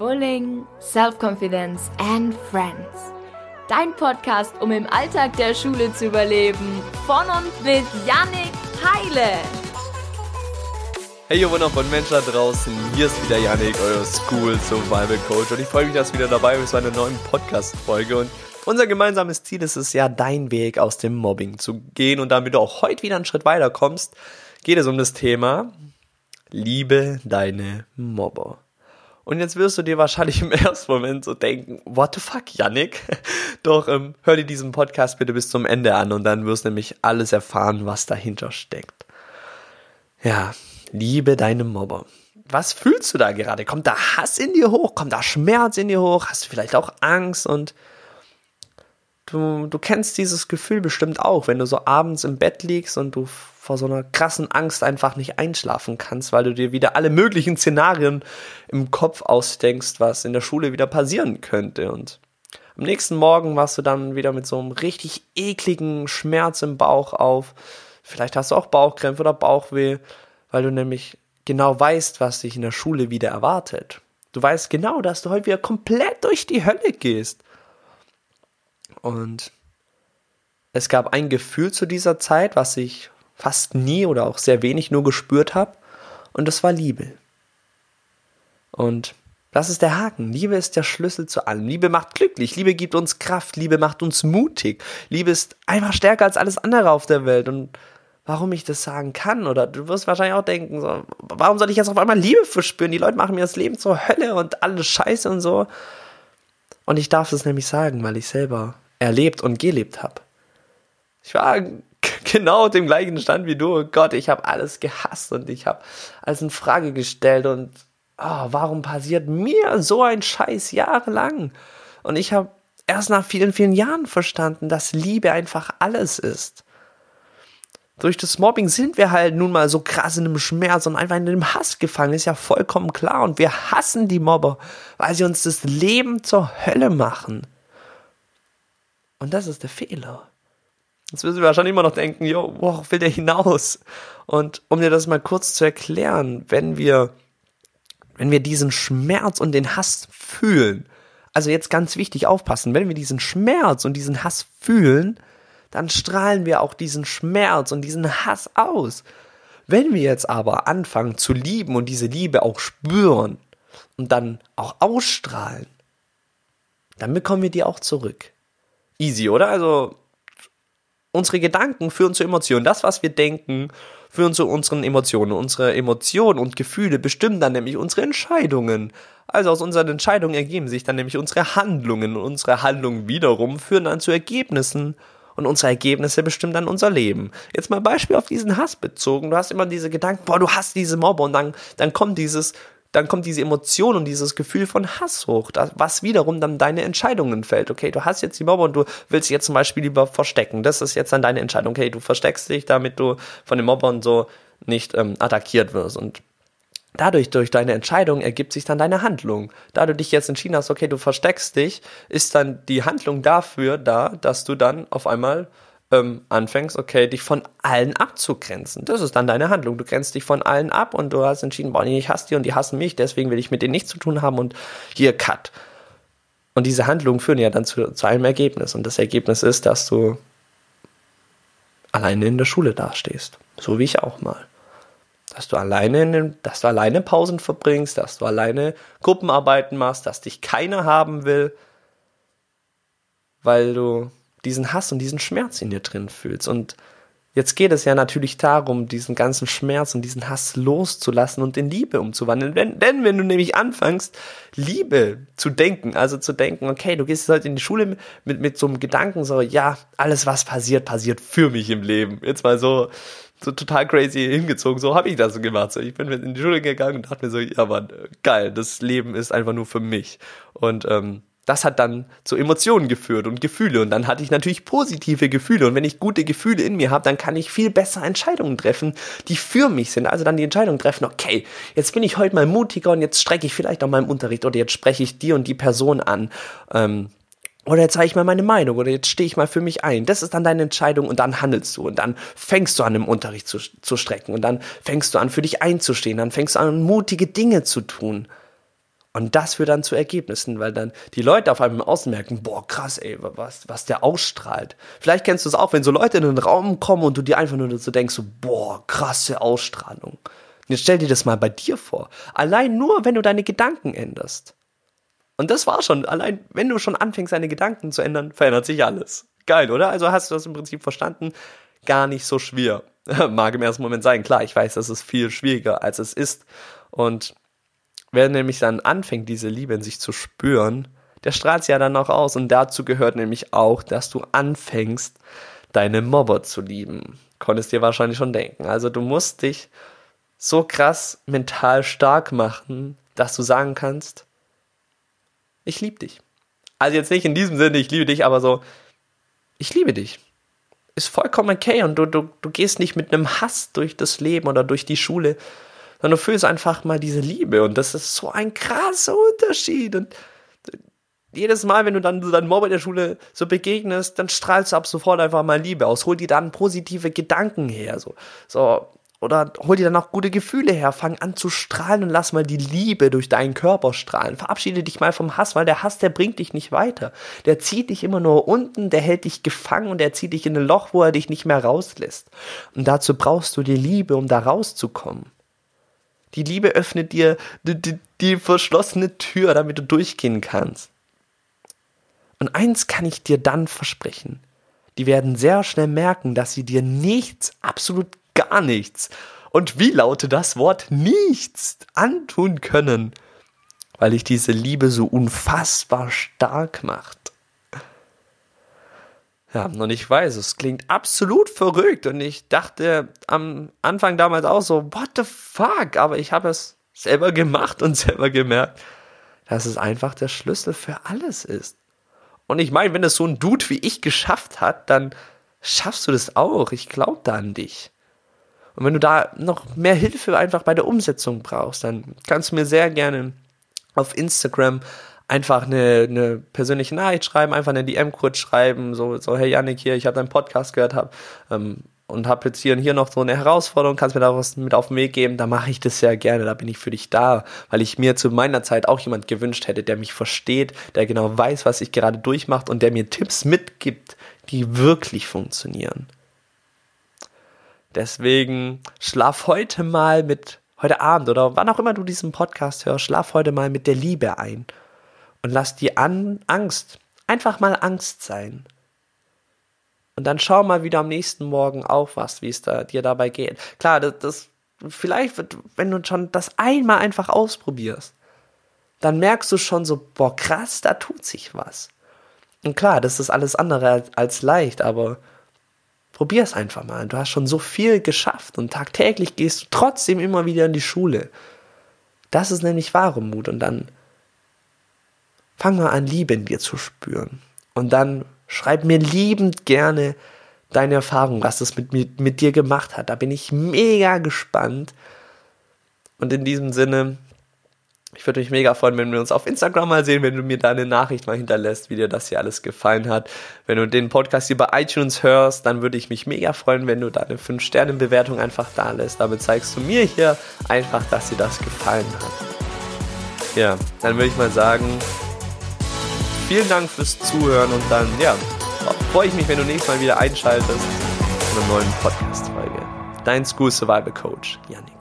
Bullying, Self-Confidence and Friends. Dein Podcast, um im Alltag der Schule zu überleben. Von und mit Yannick Heile. Hey ihr wundervollen Menschen da draußen, hier ist wieder Yannick, euer School Survival Coach und ich freue mich, dass du wieder dabei bist bei einer neuen Podcast-Folge und unser gemeinsames Ziel ist es ja, dein Weg aus dem Mobbing zu gehen und damit du auch heute wieder einen Schritt weiter kommst, geht es um das Thema Liebe deine Mobber. Und jetzt wirst du dir wahrscheinlich im ersten Moment so denken, what the fuck, Yannick? Doch ähm, hör dir diesen Podcast bitte bis zum Ende an und dann wirst du nämlich alles erfahren, was dahinter steckt. Ja, liebe deine Mobber. Was fühlst du da gerade? Kommt da Hass in dir hoch? Kommt da Schmerz in dir hoch? Hast du vielleicht auch Angst? Und du, du kennst dieses Gefühl bestimmt auch, wenn du so abends im Bett liegst und du vor so einer krassen Angst einfach nicht einschlafen kannst, weil du dir wieder alle möglichen Szenarien im Kopf ausdenkst, was in der Schule wieder passieren könnte. Und am nächsten Morgen wachst du dann wieder mit so einem richtig ekligen Schmerz im Bauch auf. Vielleicht hast du auch Bauchkrämpfe oder Bauchweh, weil du nämlich genau weißt, was dich in der Schule wieder erwartet. Du weißt genau, dass du heute wieder komplett durch die Hölle gehst. Und es gab ein Gefühl zu dieser Zeit, was ich fast nie oder auch sehr wenig nur gespürt habe. Und das war Liebe. Und das ist der Haken. Liebe ist der Schlüssel zu allem. Liebe macht glücklich. Liebe gibt uns Kraft. Liebe macht uns mutig. Liebe ist einfach stärker als alles andere auf der Welt. Und warum ich das sagen kann, oder du wirst wahrscheinlich auch denken, so, warum soll ich jetzt auf einmal Liebe verspüren? Die Leute machen mir das Leben zur Hölle und alles Scheiße und so. Und ich darf es nämlich sagen, weil ich selber erlebt und gelebt habe. Ich war genau dem gleichen Stand wie du. Gott, ich habe alles gehasst und ich habe alles in Frage gestellt und oh, warum passiert mir so ein Scheiß jahrelang? Und ich habe erst nach vielen, vielen Jahren verstanden, dass Liebe einfach alles ist. Durch das Mobbing sind wir halt nun mal so krass in dem Schmerz und einfach in dem Hass gefangen, ist ja vollkommen klar. Und wir hassen die Mobber, weil sie uns das Leben zur Hölle machen. Und das ist der Fehler. Jetzt wirst du wahrscheinlich immer noch denken, jo, worauf will der hinaus? Und um dir das mal kurz zu erklären, wenn wir, wenn wir diesen Schmerz und den Hass fühlen, also jetzt ganz wichtig aufpassen, wenn wir diesen Schmerz und diesen Hass fühlen, dann strahlen wir auch diesen Schmerz und diesen Hass aus. Wenn wir jetzt aber anfangen zu lieben und diese Liebe auch spüren und dann auch ausstrahlen, dann bekommen wir die auch zurück. Easy, oder? Also unsere Gedanken führen zu Emotionen. Das, was wir denken, führen zu unseren Emotionen. Unsere Emotionen und Gefühle bestimmen dann nämlich unsere Entscheidungen. Also aus unseren Entscheidungen ergeben sich dann nämlich unsere Handlungen. Und unsere Handlungen wiederum führen dann zu Ergebnissen. Und unsere Ergebnisse bestimmen dann unser Leben. Jetzt mal Beispiel auf diesen Hass bezogen. Du hast immer diese Gedanken, boah, du hast diese Mobber und dann, dann kommt dieses dann kommt diese Emotion und dieses Gefühl von Hass hoch, was wiederum dann deine Entscheidungen fällt. Okay, du hast jetzt die Mobber und du willst jetzt zum Beispiel lieber verstecken. Das ist jetzt dann deine Entscheidung. Okay, du versteckst dich, damit du von den Mobbern so nicht ähm, attackiert wirst. Und dadurch, durch deine Entscheidung, ergibt sich dann deine Handlung. Da du dich jetzt entschieden hast, okay, du versteckst dich, ist dann die Handlung dafür da, dass du dann auf einmal ähm, anfängst, okay, dich von allen abzugrenzen. Das ist dann deine Handlung. Du grenzt dich von allen ab und du hast entschieden, boah, ich hasse die und die hassen mich, deswegen will ich mit denen nichts zu tun haben und hier Cut. Und diese Handlungen führen ja dann zu, zu einem Ergebnis. Und das Ergebnis ist, dass du alleine in der Schule dastehst. So wie ich auch mal. Dass du alleine in den, dass du alleine Pausen verbringst, dass du alleine Gruppenarbeiten machst, dass dich keiner haben will, weil du diesen Hass und diesen Schmerz in dir drin fühlst. Und jetzt geht es ja natürlich darum, diesen ganzen Schmerz und diesen Hass loszulassen und in Liebe umzuwandeln. Wenn, denn wenn du nämlich anfängst, Liebe zu denken, also zu denken, okay, du gehst heute in die Schule mit, mit so einem Gedanken, so, ja, alles was passiert, passiert für mich im Leben. Jetzt mal so, so total crazy hingezogen. So habe ich das so gemacht. So, ich bin in die Schule gegangen und dachte mir so, ja Mann, geil, das Leben ist einfach nur für mich. Und ähm, das hat dann zu Emotionen geführt und Gefühle. Und dann hatte ich natürlich positive Gefühle. Und wenn ich gute Gefühle in mir habe, dann kann ich viel besser Entscheidungen treffen, die für mich sind. Also dann die Entscheidung treffen, okay, jetzt bin ich heute mal mutiger und jetzt strecke ich vielleicht auch mal im Unterricht oder jetzt spreche ich die und die Person an. Ähm, oder jetzt sage ich mal meine Meinung oder jetzt stehe ich mal für mich ein. Das ist dann deine Entscheidung und dann handelst du und dann fängst du an im Unterricht zu, zu strecken und dann fängst du an für dich einzustehen, dann fängst du an mutige Dinge zu tun. Und das führt dann zu Ergebnissen, weil dann die Leute auf einmal im Außen merken, boah, krass, ey, was, was der ausstrahlt. Vielleicht kennst du es auch, wenn so Leute in den Raum kommen und du dir einfach nur so denkst, so, boah, krasse Ausstrahlung. Und jetzt stell dir das mal bei dir vor. Allein nur, wenn du deine Gedanken änderst. Und das war schon, allein wenn du schon anfängst, deine Gedanken zu ändern, verändert sich alles. Geil, oder? Also hast du das im Prinzip verstanden? Gar nicht so schwer. Mag im ersten Moment sein. Klar, ich weiß, das ist viel schwieriger, als es ist. Und Wer nämlich dann anfängt, diese Liebe in sich zu spüren, der strahlt sie ja dann auch aus. Und dazu gehört nämlich auch, dass du anfängst, deine Mobber zu lieben. Konntest dir wahrscheinlich schon denken. Also du musst dich so krass mental stark machen, dass du sagen kannst, ich liebe dich. Also jetzt nicht in diesem Sinne, ich liebe dich, aber so, ich liebe dich. Ist vollkommen okay und du, du, du gehst nicht mit einem Hass durch das Leben oder durch die Schule, sondern du fühlst einfach mal diese Liebe und das ist so ein krasser Unterschied und jedes Mal, wenn du dann deinem Mobber in der Schule so begegnest, dann strahlst du ab sofort einfach mal Liebe aus. Hol dir dann positive Gedanken her, so, so, oder hol dir dann auch gute Gefühle her. Fang an zu strahlen und lass mal die Liebe durch deinen Körper strahlen. Verabschiede dich mal vom Hass, weil der Hass, der bringt dich nicht weiter. Der zieht dich immer nur unten, der hält dich gefangen und der zieht dich in ein Loch, wo er dich nicht mehr rauslässt. Und dazu brauchst du die Liebe, um da rauszukommen. Die Liebe öffnet dir die, die, die verschlossene Tür, damit du durchgehen kannst. Und eins kann ich dir dann versprechen. Die werden sehr schnell merken, dass sie dir nichts, absolut gar nichts, und wie lautet das Wort nichts antun können, weil dich diese Liebe so unfassbar stark macht. Ja, und ich weiß, es klingt absolut verrückt und ich dachte am Anfang damals auch so, what the fuck? Aber ich habe es selber gemacht und selber gemerkt, dass es einfach der Schlüssel für alles ist. Und ich meine, wenn es so ein Dude wie ich geschafft hat, dann schaffst du das auch. Ich glaube da an dich. Und wenn du da noch mehr Hilfe einfach bei der Umsetzung brauchst, dann kannst du mir sehr gerne auf Instagram einfach eine, eine persönliche Nachricht schreiben, einfach eine DM kurz schreiben, so, so hey Yannick hier, ich habe deinen Podcast gehört hab, ähm, und habe jetzt hier und hier noch so eine Herausforderung, kannst mir da was mit auf den Weg geben, da mache ich das sehr gerne, da bin ich für dich da, weil ich mir zu meiner Zeit auch jemand gewünscht hätte, der mich versteht, der genau weiß, was ich gerade durchmacht und der mir Tipps mitgibt, die wirklich funktionieren. Deswegen schlaf heute mal mit, heute Abend oder wann auch immer du diesen Podcast hörst, schlaf heute mal mit der Liebe ein und lass die An Angst einfach mal Angst sein. Und dann schau mal wieder am nächsten Morgen aufwachst, wie es da, dir dabei geht. Klar, das, das vielleicht, wenn du schon das einmal einfach ausprobierst, dann merkst du schon so, boah, krass, da tut sich was. Und klar, das ist alles andere als leicht, aber probier es einfach mal. Du hast schon so viel geschafft und tagtäglich gehst du trotzdem immer wieder in die Schule. Das ist nämlich wahre Mut und dann Fang mal an, Liebe in dir zu spüren. Und dann schreib mir liebend gerne deine Erfahrung, was das mit, mit, mit dir gemacht hat. Da bin ich mega gespannt. Und in diesem Sinne, ich würde mich mega freuen, wenn wir uns auf Instagram mal sehen, wenn du mir da eine Nachricht mal hinterlässt, wie dir das hier alles gefallen hat. Wenn du den Podcast hier bei iTunes hörst, dann würde ich mich mega freuen, wenn du da eine 5-Sterne-Bewertung einfach da lässt. Damit zeigst du mir hier einfach, dass dir das gefallen hat. Ja, dann würde ich mal sagen, vielen Dank fürs Zuhören und dann, ja, freue ich mich, wenn du nächstes Mal wieder einschaltest zu einer neuen Podcast-Folge. Dein School Survival Coach, Yannick.